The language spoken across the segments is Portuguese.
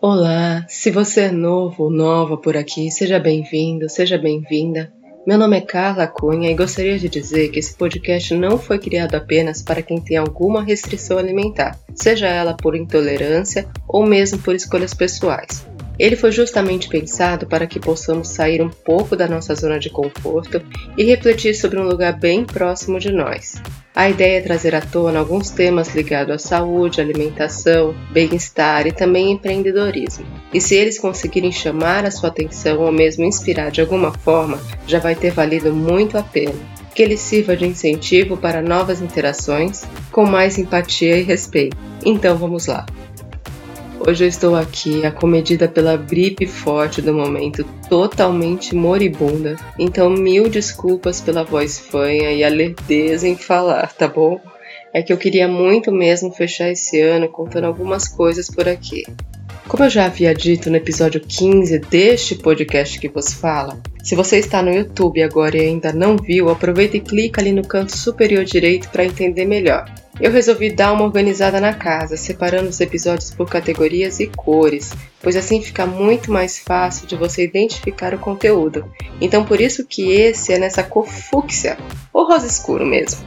Olá, se você é novo ou nova por aqui, seja bem-vindo, seja bem-vinda. Meu nome é Carla Cunha e gostaria de dizer que esse podcast não foi criado apenas para quem tem alguma restrição alimentar, seja ela por intolerância ou mesmo por escolhas pessoais. Ele foi justamente pensado para que possamos sair um pouco da nossa zona de conforto e refletir sobre um lugar bem próximo de nós. A ideia é trazer à tona alguns temas ligados à saúde, alimentação, bem-estar e também empreendedorismo. E se eles conseguirem chamar a sua atenção ou mesmo inspirar de alguma forma, já vai ter valido muito a pena. Que ele sirva de incentivo para novas interações com mais empatia e respeito. Então vamos lá! Hoje eu estou aqui acomedida pela gripe forte do momento, totalmente moribunda. Então, mil desculpas pela voz fanha e a lerdeza em falar, tá bom? É que eu queria muito mesmo fechar esse ano contando algumas coisas por aqui. Como eu já havia dito no episódio 15 deste podcast que vos fala, se você está no YouTube agora e ainda não viu, aproveita e clica ali no canto superior direito para entender melhor. Eu resolvi dar uma organizada na casa, separando os episódios por categorias e cores, pois assim fica muito mais fácil de você identificar o conteúdo. Então por isso que esse é nessa cor fúcsia, ou rosa escuro mesmo.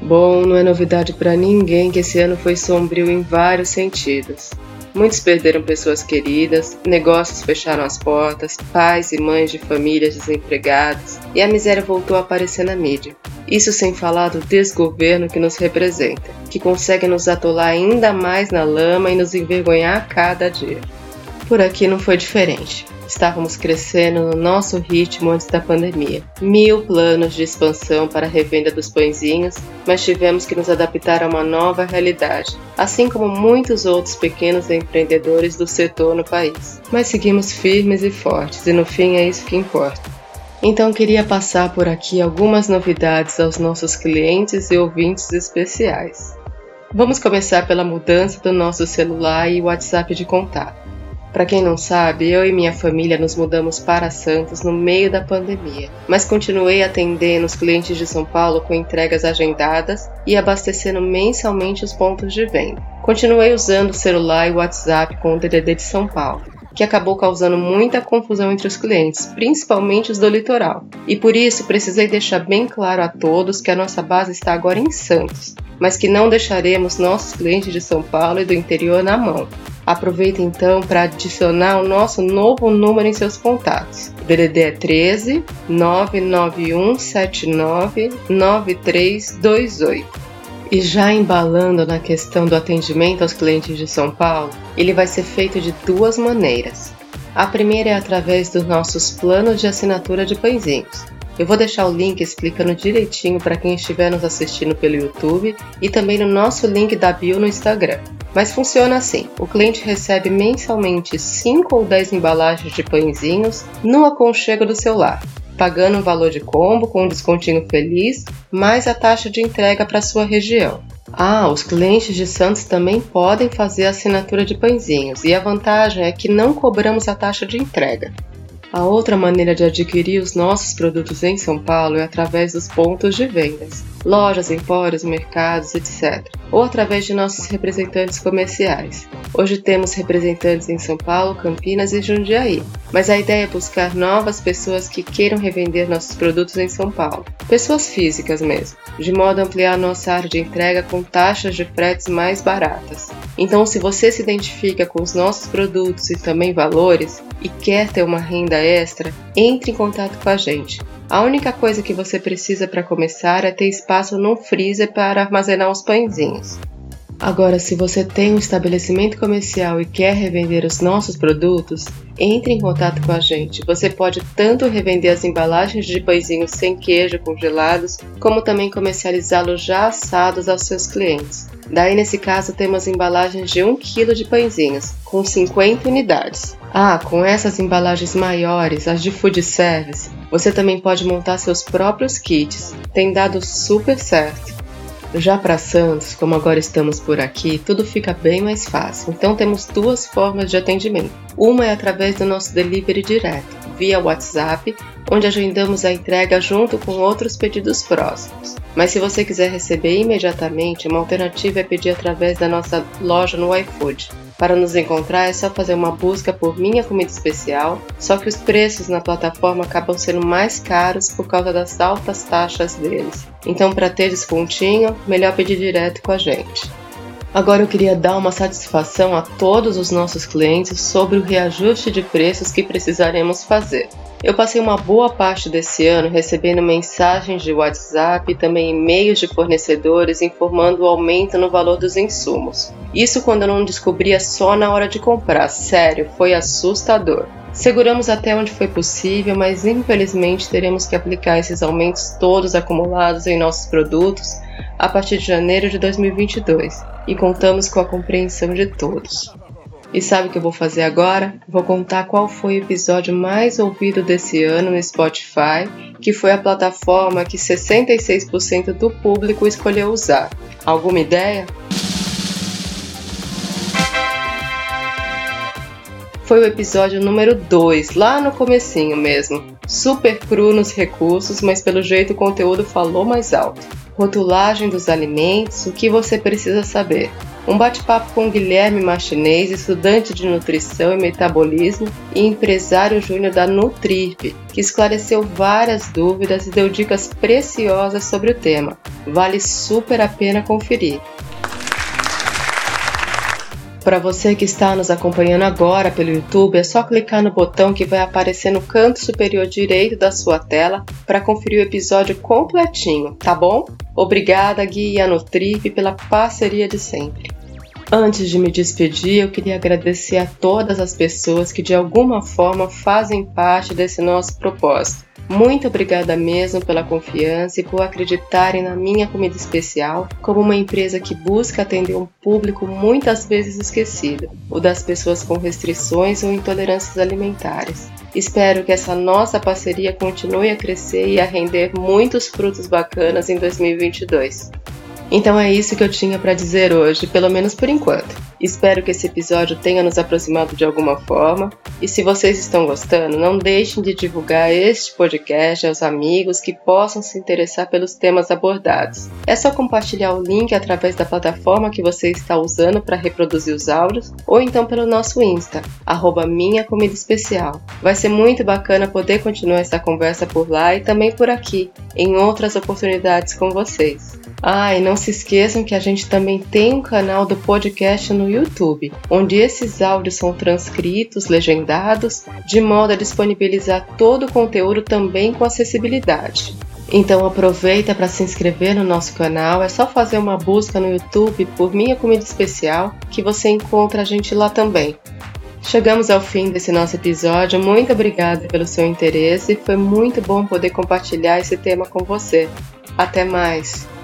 Bom, não é novidade para ninguém que esse ano foi sombrio em vários sentidos. Muitos perderam pessoas queridas, negócios fecharam as portas, pais e mães de famílias desempregados, e a miséria voltou a aparecer na mídia. Isso sem falar do desgoverno que nos representa, que consegue nos atolar ainda mais na lama e nos envergonhar a cada dia. Por aqui não foi diferente. Estávamos crescendo no nosso ritmo antes da pandemia. Mil planos de expansão para a revenda dos pãezinhos, mas tivemos que nos adaptar a uma nova realidade, assim como muitos outros pequenos empreendedores do setor no país. Mas seguimos firmes e fortes, e no fim é isso que importa. Então queria passar por aqui algumas novidades aos nossos clientes e ouvintes especiais. Vamos começar pela mudança do nosso celular e WhatsApp de contato. Para quem não sabe, eu e minha família nos mudamos para Santos no meio da pandemia, mas continuei atendendo os clientes de São Paulo com entregas agendadas e abastecendo mensalmente os pontos de venda. Continuei usando o celular e o WhatsApp com o DDD de São Paulo que acabou causando muita confusão entre os clientes, principalmente os do litoral. E por isso precisei deixar bem claro a todos que a nossa base está agora em Santos, mas que não deixaremos nossos clientes de São Paulo e do interior na mão. Aproveite então para adicionar o nosso novo número em seus contatos. O DDD é 13 991 79 9328. E já embalando na questão do atendimento aos clientes de São Paulo, ele vai ser feito de duas maneiras. A primeira é através dos nossos planos de assinatura de pãezinhos. Eu vou deixar o link explicando direitinho para quem estiver nos assistindo pelo YouTube e também no nosso link da bio no Instagram. Mas funciona assim: o cliente recebe mensalmente 5 ou 10 embalagens de pãezinhos no aconchego do seu lar pagando um valor de combo com um descontinho feliz, mais a taxa de entrega para sua região. Ah, os clientes de Santos também podem fazer assinatura de pãezinhos e a vantagem é que não cobramos a taxa de entrega. A outra maneira de adquirir os nossos produtos em São Paulo é através dos pontos de vendas, lojas, empórios, mercados, etc., ou através de nossos representantes comerciais. Hoje temos representantes em São Paulo, Campinas e Jundiaí, mas a ideia é buscar novas pessoas que queiram revender nossos produtos em São Paulo, pessoas físicas mesmo, de modo a ampliar nossa área de entrega com taxas de fretes mais baratas. Então, se você se identifica com os nossos produtos e também valores e quer ter uma renda extra, entre em contato com a gente. A única coisa que você precisa para começar é ter espaço no freezer para armazenar os pãezinhos. Agora, se você tem um estabelecimento comercial e quer revender os nossos produtos, entre em contato com a gente. Você pode tanto revender as embalagens de pãezinhos sem queijo congelados, como também comercializá-los já assados aos seus clientes. Daí, nesse caso, temos embalagens de 1 kg de pãezinhos, com 50 unidades. Ah, com essas embalagens maiores, as de food service, você também pode montar seus próprios kits. Tem dado super certo. Já para Santos, como agora estamos por aqui, tudo fica bem mais fácil. Então temos duas formas de atendimento. Uma é através do nosso delivery direto, via WhatsApp, onde agendamos a entrega junto com outros pedidos próximos. Mas se você quiser receber imediatamente, uma alternativa é pedir através da nossa loja no iFood. Para nos encontrar é só fazer uma busca por Minha Comida Especial, só que os preços na plataforma acabam sendo mais caros por causa das altas taxas deles. Então, para ter descontinho, melhor pedir direto com a gente. Agora eu queria dar uma satisfação a todos os nossos clientes sobre o reajuste de preços que precisaremos fazer. Eu passei uma boa parte desse ano recebendo mensagens de WhatsApp e também e-mails de fornecedores informando o aumento no valor dos insumos. Isso quando eu não descobria só na hora de comprar, sério, foi assustador. Seguramos até onde foi possível, mas infelizmente teremos que aplicar esses aumentos todos acumulados em nossos produtos a partir de janeiro de 2022 e contamos com a compreensão de todos. E sabe o que eu vou fazer agora? Vou contar qual foi o episódio mais ouvido desse ano no Spotify, que foi a plataforma que 66% do público escolheu usar. Alguma ideia? Foi o episódio número 2, lá no comecinho mesmo. Super cru nos recursos, mas pelo jeito o conteúdo falou mais alto rotulagem dos alimentos, o que você precisa saber. Um bate-papo com Guilherme Martinez, estudante de nutrição e metabolismo e empresário júnior da Nutrip, que esclareceu várias dúvidas e deu dicas preciosas sobre o tema. Vale super a pena conferir. Para você que está nos acompanhando agora pelo YouTube, é só clicar no botão que vai aparecer no canto superior direito da sua tela para conferir o episódio completinho, tá bom? Obrigada, Gui e a Nutrip, pela parceria de sempre. Antes de me despedir, eu queria agradecer a todas as pessoas que de alguma forma fazem parte desse nosso propósito. Muito obrigada mesmo pela confiança e por acreditarem na minha comida especial como uma empresa que busca atender um público muitas vezes esquecido, o das pessoas com restrições ou intolerâncias alimentares. Espero que essa nossa parceria continue a crescer e a render muitos frutos bacanas em 2022. Então é isso que eu tinha para dizer hoje, pelo menos por enquanto. Espero que esse episódio tenha nos aproximado de alguma forma. E se vocês estão gostando, não deixem de divulgar este podcast aos amigos que possam se interessar pelos temas abordados. É só compartilhar o link através da plataforma que você está usando para reproduzir os áudios ou então pelo nosso Insta, Minha Comida Especial. Vai ser muito bacana poder continuar essa conversa por lá e também por aqui, em outras oportunidades com vocês. Ah, e não se esqueçam que a gente também tem um canal do podcast no YouTube, onde esses áudios são transcritos, legendados, de modo a disponibilizar todo o conteúdo também com acessibilidade. Então aproveita para se inscrever no nosso canal, é só fazer uma busca no YouTube por Minha Comida Especial que você encontra a gente lá também. Chegamos ao fim desse nosso episódio. Muito obrigada pelo seu interesse. Foi muito bom poder compartilhar esse tema com você. Até mais!